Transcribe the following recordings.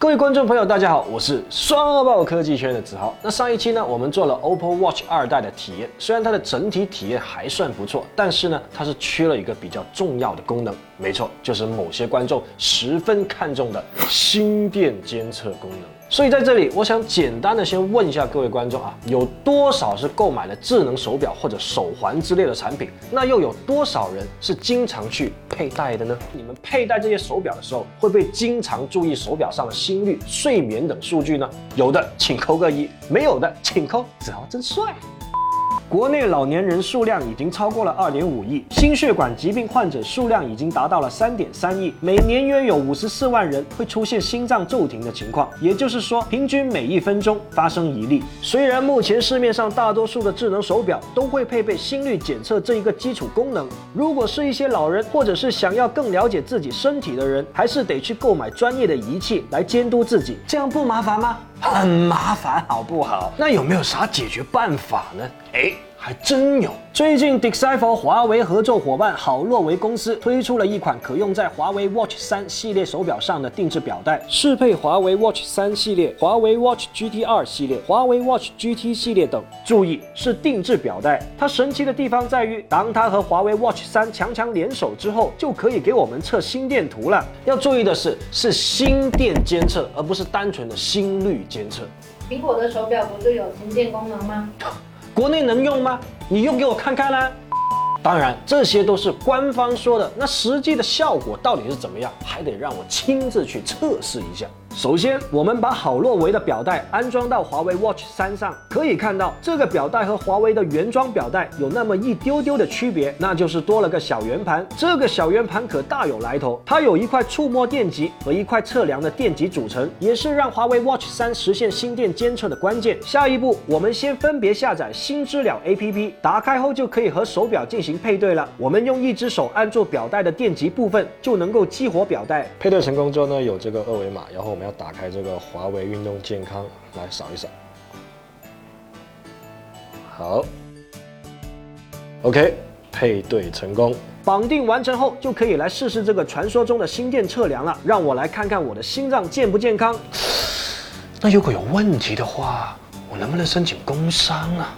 各位观众朋友，大家好，我是双爆科技圈的子豪。那上一期呢，我们做了 OPPO Watch 二代的体验，虽然它的整体体验还算不错，但是呢，它是缺了一个比较重要的功能，没错，就是某些观众十分看重的心电监测功能。所以在这里，我想简单的先问一下各位观众啊，有多少是购买了智能手表或者手环之类的产品？那又有多少人是经常去佩戴的呢？你们佩戴这些手表的时候，会不会经常注意手表上的心率、睡眠等数据呢？有的请扣个一，没有的请扣子豪真帅。国内老年人数量已经超过了二点五亿，心血管疾病患者数量已经达到了三点三亿，每年约有五十四万人会出现心脏骤停的情况，也就是说，平均每一分钟发生一例。虽然目前市面上大多数的智能手表都会配备心率检测这一个基础功能，如果是一些老人或者是想要更了解自己身体的人，还是得去购买专业的仪器来监督自己，这样不麻烦吗？很麻烦，好不好？那有没有啥解决办法呢？哎。还真有。最近，Decipher 华为合作伙伴好洛维公司推出了一款可用在华为 Watch 3系列手表上的定制表带，适配华为 Watch 3系列、华为 Watch GT 2系列、华为 Watch GT 系列等。注意，是定制表带。它神奇的地方在于，当它和华为 Watch 3强强联手之后，就可以给我们测心电图了。要注意的是，是心电监测，而不是单纯的心率监测。苹果的手表不就有心电功能吗？国内能用吗？你用给我看看啦！当然，这些都是官方说的，那实际的效果到底是怎么样，还得让我亲自去测试一下。首先，我们把好洛维的表带安装到华为 Watch 3上，可以看到这个表带和华为的原装表带有那么一丢丢的区别，那就是多了个小圆盘。这个小圆盘可大有来头，它有一块触摸电极和一块测量的电极组成，也是让华为 Watch 3实现心电监测的关键。下一步，我们先分别下载心知了 APP，打开后就可以和手表进行配对了。我们用一只手按住表带的电极部分，就能够激活表带。配对成功之后呢，有这个二维码，然后们要打开这个华为运动健康来扫一扫，好，OK，配对成功，绑定完成后就可以来试试这个传说中的心电测量了。让我来看看我的心脏健不健康。那如果有问题的话，我能不能申请工伤啊？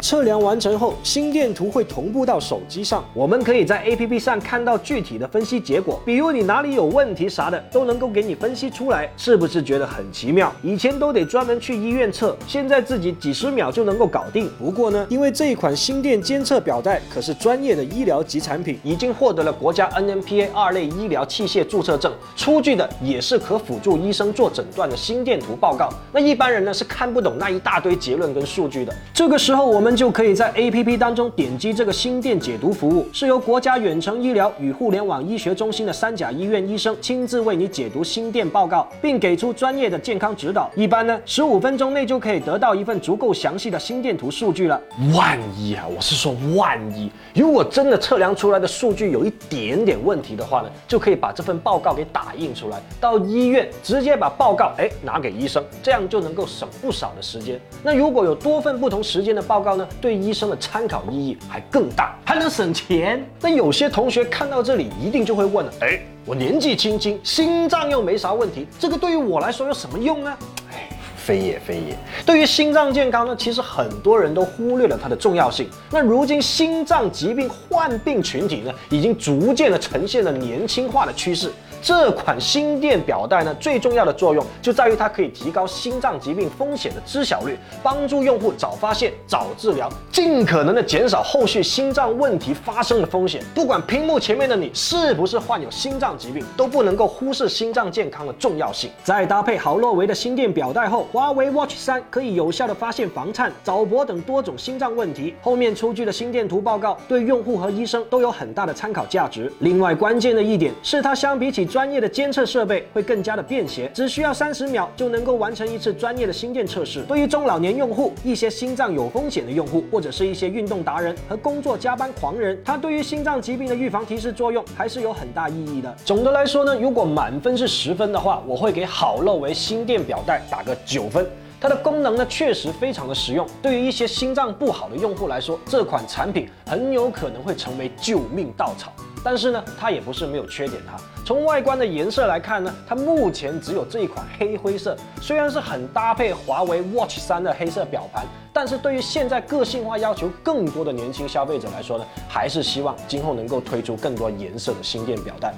测量完成后，心电图会同步到手机上，我们可以在 APP 上看到具体的分析结果，比如你哪里有问题啥的，都能够给你分析出来，是不是觉得很奇妙？以前都得专门去医院测，现在自己几十秒就能够搞定。不过呢，因为这一款心电监测表带可是专业的医疗级产品，已经获得了国家 NMPA 二类医疗器械注册证，出具的也是可辅助医生做诊断的心电图报告。那一般人呢是看不懂那一大堆结论跟数据的。这个时候我们。们就可以在 APP 当中点击这个心电解读服务，是由国家远程医疗与互联网医学中心的三甲医院医生亲自为你解读心电报告，并给出专业的健康指导。一般呢，十五分钟内就可以得到一份足够详细的心电图数据了。万一啊，我是说万一，如果真的测量出来的数据有一点点问题的话呢，就可以把这份报告给打印出来，到医院直接把报告哎拿给医生，这样就能够省不少的时间。那如果有多份不同时间的报告，对医生的参考意义还更大，还能省钱。那有些同学看到这里，一定就会问了：哎，我年纪轻轻，心脏又没啥问题，这个对于我来说有什么用呢？哎，非也非也。对于心脏健康呢，其实很多人都忽略了它的重要性。那如今心脏疾病患病群体呢，已经逐渐的呈现了年轻化的趋势。这款心电表带呢，最重要的作用就在于它可以提高心脏疾病风险的知晓率，帮助用户早发现、早治疗，尽可能的减少后续心脏问题发生的风险。不管屏幕前面的你是不是患有心脏疾病，都不能够忽视心脏健康的重要性。在搭配好洛维的心电表带后，华为 Watch 3可以有效的发现房颤、早搏等多种心脏问题。后面出具的心电图报告对用户和医生都有很大的参考价值。另外，关键的一点是它相比起专业的监测设备会更加的便携，只需要三十秒就能够完成一次专业的心电测试。对于中老年用户、一些心脏有风险的用户，或者是一些运动达人和工作加班狂人，它对于心脏疾病的预防提示作用还是有很大意义的。总的来说呢，如果满分是十分的话，我会给好乐维心电表带打个九分。它的功能呢确实非常的实用，对于一些心脏不好的用户来说，这款产品很有可能会成为救命稻草。但是呢，它也不是没有缺点哈。从外观的颜色来看呢，它目前只有这一款黑灰色，虽然是很搭配华为 Watch 三的黑色表盘，但是对于现在个性化要求更多的年轻消费者来说呢，还是希望今后能够推出更多颜色的新电表带。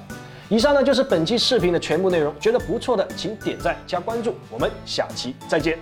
以上呢就是本期视频的全部内容，觉得不错的请点赞加关注，我们下期再见。